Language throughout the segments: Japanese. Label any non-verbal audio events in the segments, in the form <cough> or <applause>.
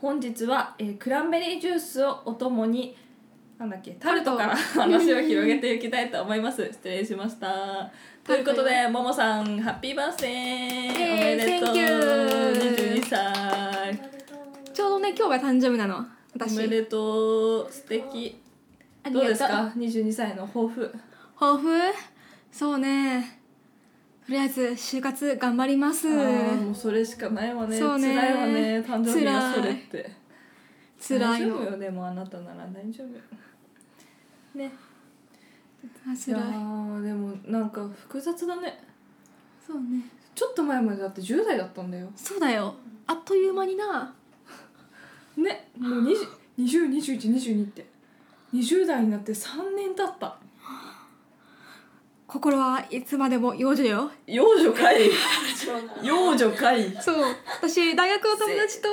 本日は、えークランベリージュースをお供になんだっけタルトから <laughs> 話を広げていきたいと思います。失礼しました。ということでももさんハッピーバースデー、おめでとう。Thank you 22歳ちょうどね今日が誕生日なの。お私めでとう。素敵。どうですありがか22歳の抱負。抱負？そうねとりあえず就活頑張ります。もうそれしかないわね。そうね。辛いわね。誕生日が辛い。それって。辛いの大丈夫よでもあなたなら大丈夫。ね。あいや辛い。ーでもなんか複雑だね。そうね。ちょっと前までだって10代だったんだよ。そうだよ。あっという間にな。ね。もう20202122って。20代になって3年経った心はいつまでも幼女よ。幼女かい。<laughs> 幼女かい。そう。私大学の友達と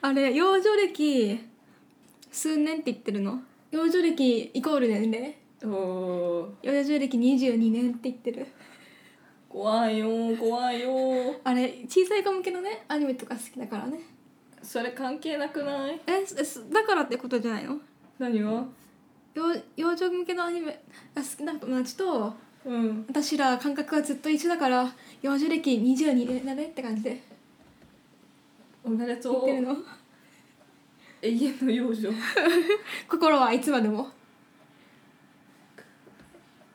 あれ幼女歴数年って言ってるの？幼女歴イコール年齢？おー。幼女歴22年って言ってる。怖いよー怖いよー。あれ小さい子向けのねアニメとか好きだからね。それ関係なくない？えすすだからってことじゃないの？何が？幼幼女向けのアニメが好きな友達とうん。私ら感覚はずっと一緒だから幼女歴22年だねって感じで。おめで言とう。ってるの。永遠の幼女。<laughs> 心はいつまでも。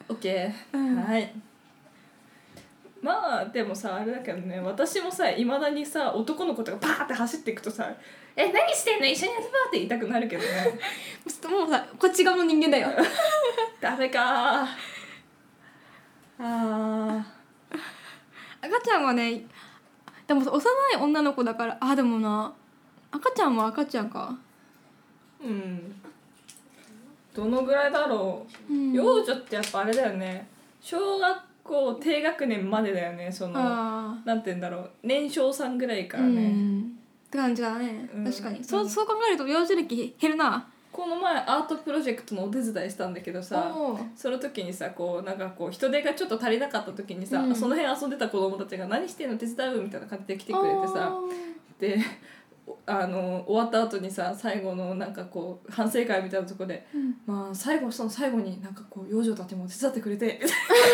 オッケー、うん。はい。まあでもさあれだけどね私もさいまだにさ男の子とかパーって走っていくとさ「え何してんの？一緒に遊ぼう」って言いたくなるけどね。<laughs> ちょっともうさこっち側の人間だよ。<laughs> ダメかあ赤ちゃんはねでも幼い女の子だからあでもな赤ちゃんは赤ちゃんか。ーうん。どのぐらいだろう、うん。幼女ってやっぱあれだよね。小学校低学年までだよねそのあなんて言うんだろう。年少さんぐらいかあらね、うん。って感じだね。うん。確かに。そうそう考えると幼児歴減るなこの前アートプロジェクトのお手伝いしたんだけどさその時にさこうなんかこう人手がちょっと足りなかった時にさ、うんその辺遊んでた子供たちが「何してんの手伝う?」みたいな感じで来てくれてさでおあの終わった後にさ最後のなんかこう反省会みたいなとこでうん「まあ最後その最後になんかこう幼女たちも手伝ってくれて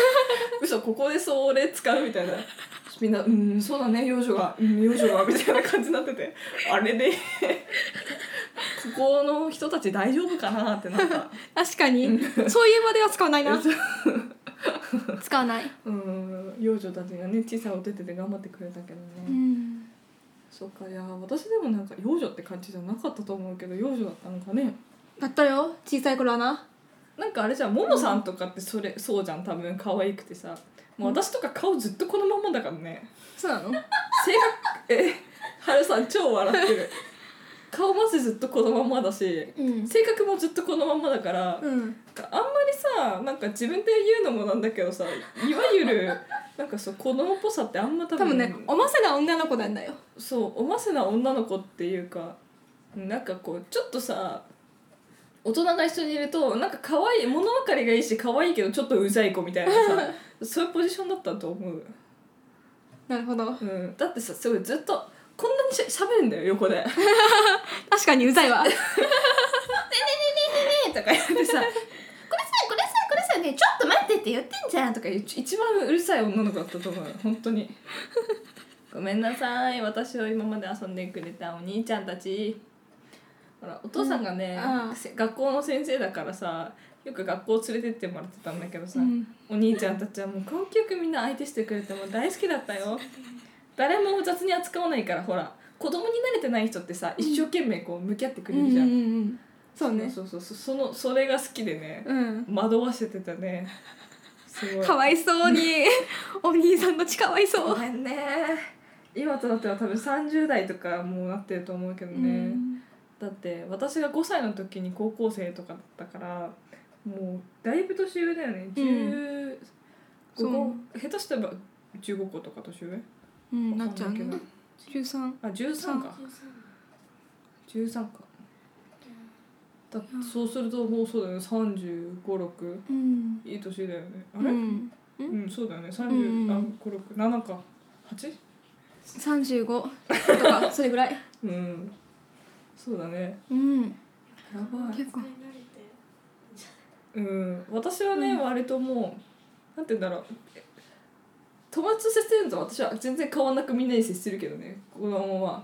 <laughs> 嘘ここでそれ使う?」みたいなみんな「うんそうだね幼女がうん幼女が」みたいな感じになっててあれでここの人たち大丈夫かなってなった。<laughs> 確かに。そういう場では使わないな。<laughs> 使わない。うん。幼女たちがね小さいお手手で頑張ってくれたけどね、うん。そうかいや私でもなんか幼女って感じじゃなかったと思うけど幼女だったのかね。だったよ。小さい頃はな。なんかあれじゃんももさんとかってそれそうじゃん多分可愛くてさ。もう私とか顔ずっとこのまんまだからね。そうなの？性格えはるさん超笑ってる顔マジずっとこのまんまだしうん。性格もずっとこのまんまだから、うん。あんまりさなんか自分で言うのもなんだけどさいわゆる <laughs> なんかそう子供っぽさってあんま多分多分ねおませな女の子なんだよ。そうおませな女の子っていうかなんかこうちょっとさ大人が一緒にいるとなんか可愛い物分かりがいいし可愛いけどちょっとうざい子みたいなさ <laughs> そういうポジションだったと思う、なるほど。うん、だってさすごいずっとこんなにしゃしゃべるんだよ横で。<laughs> 確かにうざいわ。とか言ってさ「これさこれさこれさねちょっと待ってって言ってんじゃん」とか言う一番うるさい女の子だったと思うよ本当にごめんなさい私を今まで遊んでくれたお兄ちゃんたちほらお父さんがね、うん学校の先生だからさよく学校連れてってもらってたんだけどさ、うんお兄ちゃんたちはもう根気よくみんな相手してくれてもう大好きだったよ誰も雑に扱わないからほら。子供に慣れてない人ってさ一生懸命こう向き合ってくれるじゃん、うんうんうんそうね。そうそうそうそのそれが好きでねうん。惑わせてたね。すごい。かわいそうに。<laughs> お兄さんたちかわいそう。ごめんね。今となっては多分30代とかもうなってると思うけどね、だって私が5歳の時に高校生とかだったからもうだいぶ年上だよね。15そう。個下手したら15個とか年上？うんなっちゃうね。十三。あ13か。13か。だそうするともうそうだよね。3 5 6うん。いい年だよね。あれ、うん。うん、そうだよね。三うん。十、あ、五六、七か。八？三十五。とか <laughs> それぐらい？うん。そうだね。うん。やばい。結構。うん、私はね、うん。割ともう。なんて言うんだろう。友達と接するのと私は全然変わんなくみんなに接するけどね。子供は。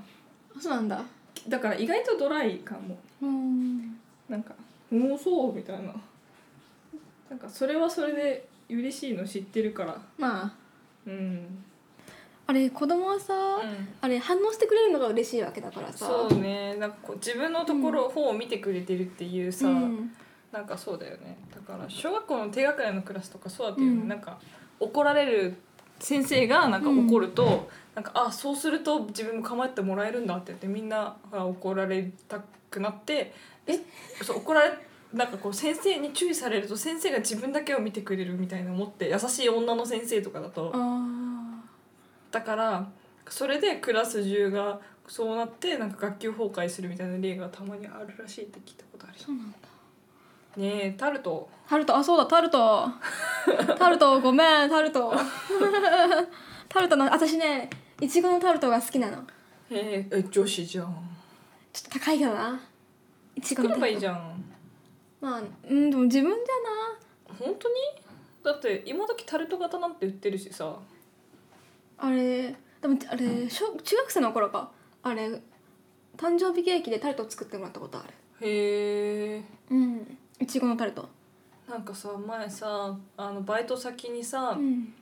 あそうなんだだから意外とドライかも。うんなんか、もうそうみたいな。なんかそれはそれで嬉しいの知ってるから。まあうん。あれ子供はさ、あれ反応してくれるのが嬉しいわけだからさそうね。なんかこう自分のところ、方を見てくれてるっていうさ。うんなんかそうだよねだから小学校の低学年のクラスとかそうだったよね、うんなんか怒られる先生がなんか怒ると、なんかあそうすると自分も構ってもらえるんだって言ってみんなが怒られたくなってえ？そう怒られなんかこう先生に注意されると先生が自分だけを見てくれるみたいな思って優しい女の先生とかだと。あだからそれでクラス中がそうなってなんか学級崩壊するみたいな例がたまにあるらしいって聞いたことある。あそうなんだねえタルト。タルトあそうだタルト。タルトごめんタルト。<laughs> タルトの私ねいちごのタルトが好きなの。えー、え女子じゃん。ちょっと高いけどないちご作ればいいのタルトじゃん。まあうんでも自分じ本当に？だって今時タルト型なんて売ってるしさ。ゃなあれでもあれ小中学生の頃か。あれ誕生日ケーキでタルト作ってもらったことある。へえうんいちごのタルト。なんかさ前さあのバイト先にさ、うん。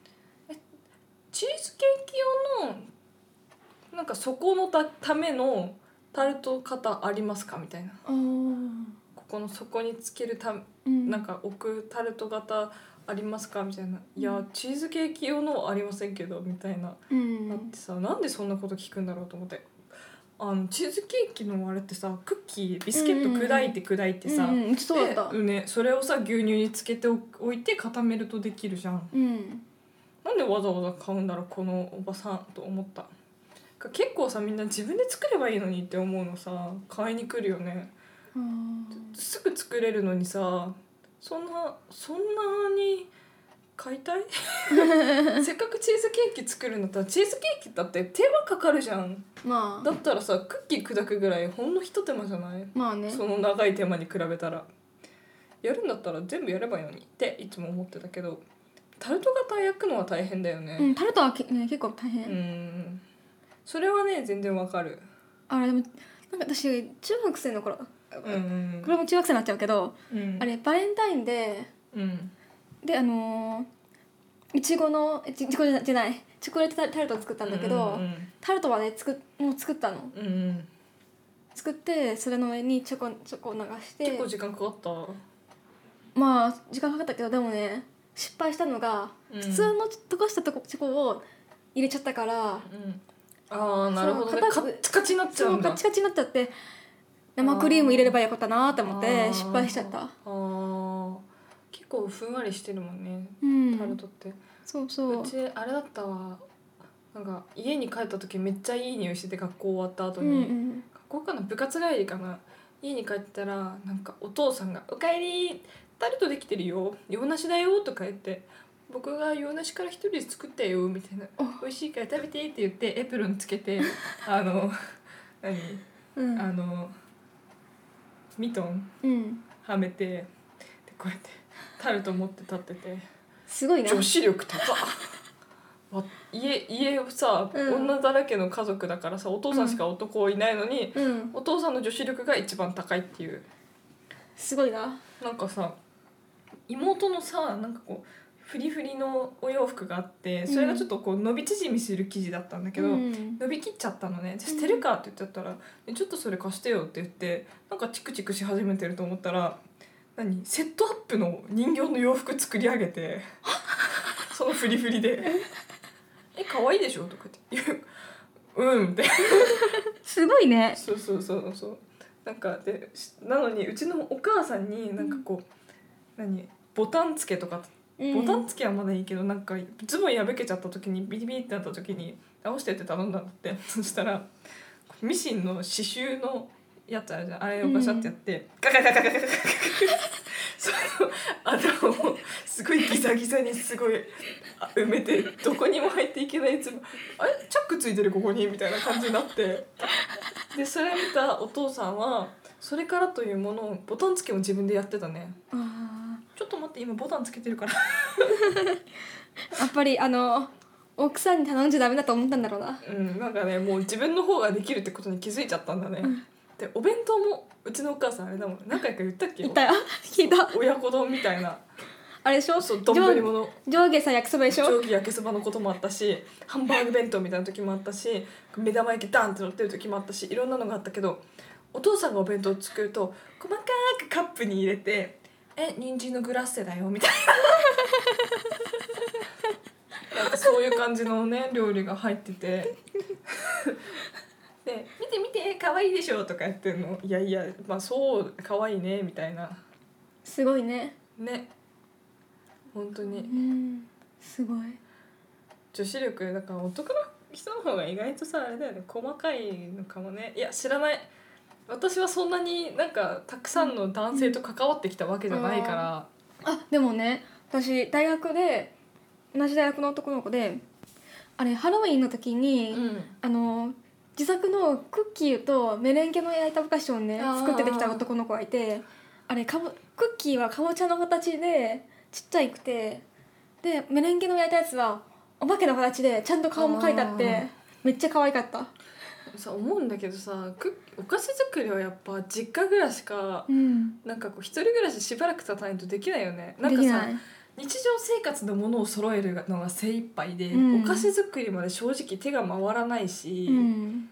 チーズケーキ用のなんかそこのたためのタルト型ありますかみたいな。ここの底につけるたうん。なんか置くタルト型ありますかみたいな「いやチーズケーキ用のはありませんけど」みたいな。うん。だってさなんでそんなこと聞くんだろうと思ってあのチーズケーキのあれってさクッキービスケット砕いて砕いてさ、うんうん、そうだった。でね、それをさ牛乳につけておいて固めるとできるじゃん。うん。なんでわざわざ買うんだろうこのおばさんと思った。結構さみんな自分で作ればいいのにって思うのさ買いに来るよね。すぐ作れるのにさそんなそんなに買いたい？<laughs> せっかくチーズケーキ作るんだ。ったらチーズケーキだって手間かかるじゃん。まあ。だったらさクッキー砕くぐらいほんのひと手間じゃない？まあね。その長い手間に比べたら。やるんだったら全部やればいいのにっていつも思ってたけど。タルト型焼くのは大変だようねん、タルトはけ、ね、結構大変、うん。それはね全然わかる。あれでもなんか私中学生の頃うん。これも中学生になっちゃうけど、うん。あれバレンタインでうんであのーいちごのいちいちごじゃないチョコレートタタルトを作ったんだけど、うんタルトはね作っもう作ったの。うんうん。作ってそれの上にチョコチョコを流して。結構時間かかった。まあ時間かかったけどでもね失敗したのが、うん。普通の溶かしたとこチョコを入れちゃったからうん。ああなるほど。ねカッチカチになっちゃそううんだ。カチカチになっちゃって。生クリーム入れればよかったなと思って失敗しちゃった。あー。結構ふんわりしてるもんねうん。タルトって、そうそう。うちあれだったわ。なんか家に帰った時めっちゃいい匂いしてて学校終わった後うに、んうん。学校かな？部活帰りかな？家に帰ったらなんかお父さんが「おかえりタルトできてるよ。洋梨だよ」とか言って「僕が洋梨から一人で作ったよ」みたいな。お「美味しいから食べて」って言ってエプロンつけて <laughs> あの何？うん。あのミトンうん。はめてでこうやってタルト持って立ってて。すごいな。女子力高っ。<laughs> わ家家をさ、うん。女だらけの家族だからさお父さんしか男いないのに、うん。お父さんの女子力が一番高いっていう。すごいな。なんかさ妹のさなんかこうフリフリのお洋服があってそれがちょっとこう伸び縮みする生地だったんだけど、うん。伸びきっちゃったのね。で捨てるかって言っちゃったら「えちょっとそれ貸してよ」って言ってなんかチクチクし始めてると思ったら何？セットアップの人形の洋服作り上げて <laughs> そのフリフリで「え？<laughs> 可愛いでしょ?」とか言って言う「うん」って。すごいね。そうそうそうそう。なんかでしなのにうちのお母さんになんかこう、何？ボタン付けとかボタン付けはまだいいけどなんかズボン破けちゃった時にビリビリってなった時に直してって頼んだんだって。そしたらミシンの刺繍のやつあるじゃんあれをガシャってやって、ガガガガガガガガガその穴をすごいギザギザにすごいあ埋めてどこにも入っていけないズボンあれチャックついてるここにみたいな感じになってでそれ見たお父さんはそれからというものをボタン付けも自分でやってたねあちょっと待って今ボタンつけてるからーやっぱりあの奥さんに頼んじゃダメだと思ったんだろうなうんなんかねもう自分の方ができるってことに気づいちゃったんだね、うんでお弁当もうちのお母さんあれだもん何回か言ったっけ？いたよ。聞いた。親子丼みたいな。あれでしょ？そう丼物上下さ焼きそばでしょ？長期焼きそばのこともあったしハンバーグ弁当みたいな時もあったし目玉焼きダンって乗ってる時もあったしいろんなのがあったけどお父さんがお弁当を作ると細かくカップに入れて「え人参のグラッセだよ」みたいな。<laughs> なんかそういう感じのね料理が入っててで「見て見て可愛いでしょ」とか言ってんの「いやいやまあそう可愛いね」みたいな。すごいね。ね。本当うにんすごい。女子力だから男の人の方が意外とさあれだよね。細かいのかもね。いや知らない。私はそんなになんかたくさんの男性と関わってきたわけじゃないから、あでもね私大学で同じ大学の男の子であれハロウィンの時に、うん。あの自作のクッキーとメレンゲの焼いたお菓子をね作ってできた男の子がいてあれかぼクッキーはかぼちゃの形でちっちゃいくてでメレンゲの焼いたやつはお化けの形でちゃんと顔も描いてあってめっちゃ可愛かった。さ思うんだけどさクッお菓子作りはやっぱ実家暮らしかうん。なんかこう一人暮らししばらく経たないとできないよね。なんかさ日常生活のものを揃えるのが精一杯で、うん。お菓子作りまで正直手が回らないし、うん。うん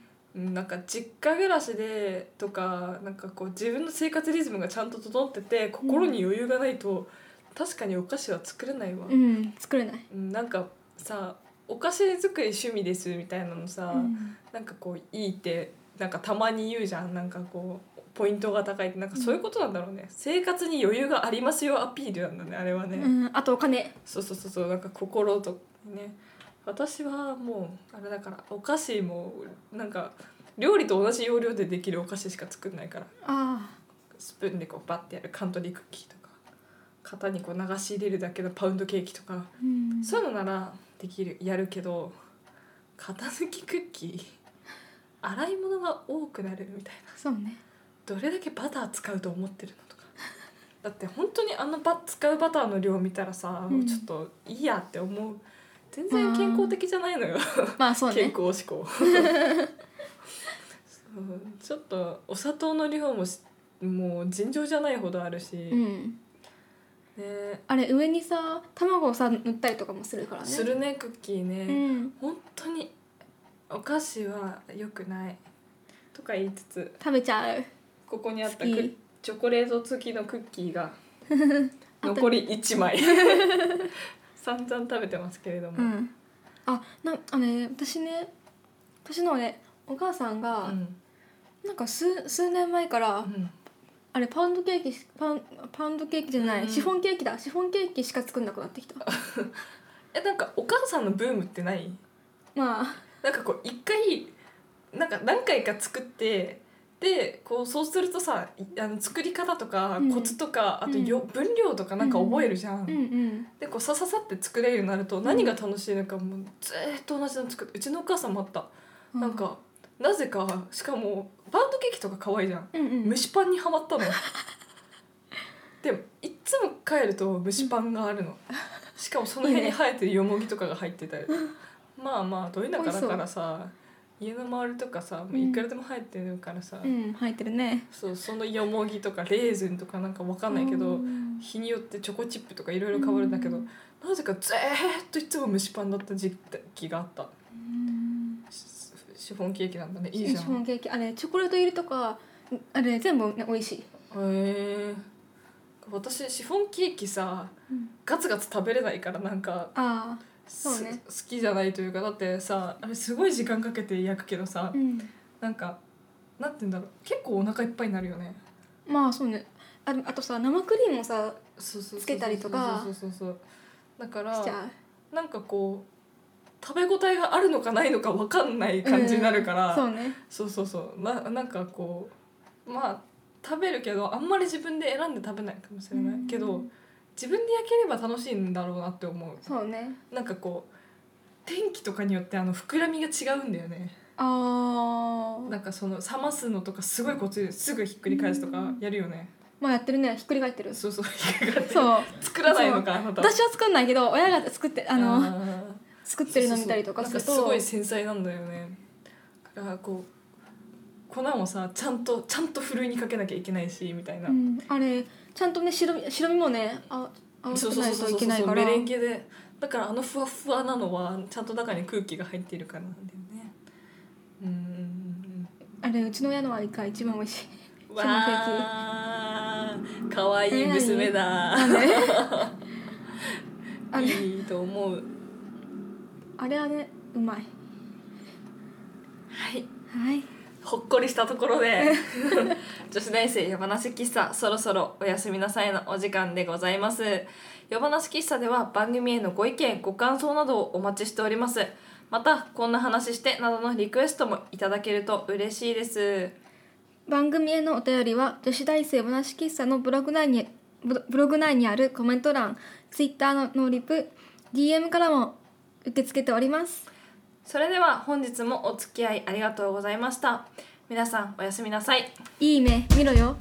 なんか実家暮らしでとかなんかこう自分の生活リズムがちゃんと整ってて心に余裕がないと、確かにお菓子は作れないわ、うん。作れない、うんなんかさお菓子作り趣味ですみたいなのさ、うん。なんかこういいってなんかたまに言うじゃん。なんかこうポイントが高いってなんかそういうことなんだろうね、生活に余裕がありますよアピールなんだねあれはね、うん、あとお金。そうそうそうそうなんか心とね。私はもうあれだからお菓子もなんか料理と同じ要領でできるお菓子しか作んないから。あスプーンでこうバッてやるカントリークッキーとか。型にこう流し入れるだけのパウンドケーキとか、あ、うん、そういうのならできるやるけど型抜きクッキー。洗い物が多くなるみたいな。そうねどれだけバター使うと思ってるのとか。だって本当にあのバ使うバターの量見たらさ、うん。ちょっといいやって思う。全然健康的じゃないのよ、まあそうね。健康志向。そう。ちょっとお砂糖の量もしもう尋常じゃないほどあるし、うん。ね。あれ上にさ卵をさ塗ったりとかもするからね。するねクッキーね、うん。本当にお菓子は良くない。とか言いつつ。食べちゃうここにあったクチョコレート付きのクッキーが <laughs> 残り1枚。<laughs> 散々食べてますけれども、うん。あなあのね私ね私のねお母さんが、うん。なんか数数年前から、うん。あれパウンドケーキしパンパウンドケーキじゃない、うん。シフォンケーキだ。シフォンケーキしか作んなくなってきた。<laughs> えなんかお母さんのブームってない？まあ。なんかこう一回なんか何回か作ってでこうそうするとさいあの作り方とかうん。コツとか、あとよ分量とかなんか覚えるじゃん、でこうさささって作れるようになると何が楽しいのかもうずーっと同じの作ってうちのお母さんもあった、なんかなぜかしかもパウンドケーキとか可愛いじゃん。蒸しパンにはまったの。<laughs> でもいっつも帰ると蒸しパンがあるの。しかもその辺に生えてるよもぎとかが入ってたり。まあまあど田舎だからさ家の周りとかさもういくらでも生えてるからさ、うん入ってるね。そうそのよもぎとかレーズンとかなんかわかんないけど、うん。日によってチョコチップとかいろいろ変わるんだけど、なぜかずーっといつも蒸しパンだった時期があった。うんシシフォンケーキなんだね。いいシじゃん。フォンケーキ。あれチョコレート入りとかあれ全部ね美味しい、へえ私シフォンケーキさガツガツ食べれないからなんかああすそうね。好きじゃないというかだってさあれすごい時間かけて焼くけどさ、うん。なんかなんて言うんだろう。結構お腹いっぱいになるよね。まあそうね。ああとさ生クリームをさつけたりとか。そうそうそうそう。だからなんかこう食べ応えがあるのかないのか分かんないう感じになるから、うんそうね。そうそうそう。ななんかこうまあ食べるけどあんまり自分で選んで食べないかもしれない、うん。けど自分で焼ければ楽しいんだろうなって思う。そうね。なんかこう天気とかによってあの膨らみが違うんだよね。あー。なんかその冷ますのとかすごいコツですぐひっくり返すとかやるよね、まあやってるね。ひっくり返ってる。そうそうひっくり返ってそう。作らないのかあなた。私は作んないけど親が作ってあのー。作ってるの見たりとかすると。すごい繊細なんだよね。だからこう粉もさちゃんとちゃんとふるいにかけなきゃいけないしみたいな、うん、あれちゃんとね白身白身もねあそうそうないとそうそういけないからメレンゲで。だからあのふわふわなのはちゃんと中に空気が入っているからなんだよね。うんあれうちの親のはが一番美味しい。うんそのケー。キわあ可愛い娘だ。あれ。いいと思う。あれはねうまい。はい。はい。ほっこりしたところで <laughs> 女子大生夜話喫茶そろそろおやすみなさいのお時間でございます。夜話喫茶では番組へのご意見ご感想などをお待ちしております。またこんな話してなどのリクエストもいただけると嬉しいです。番組へのお便りは女子大生話喫茶のブログ内にブロブログ内にあるコメント欄ツイッターのノーリプ DM からも受け付けております。それでは本日もお付き合いありがとうございました皆さんおやすみなさい。いい目見ろよ。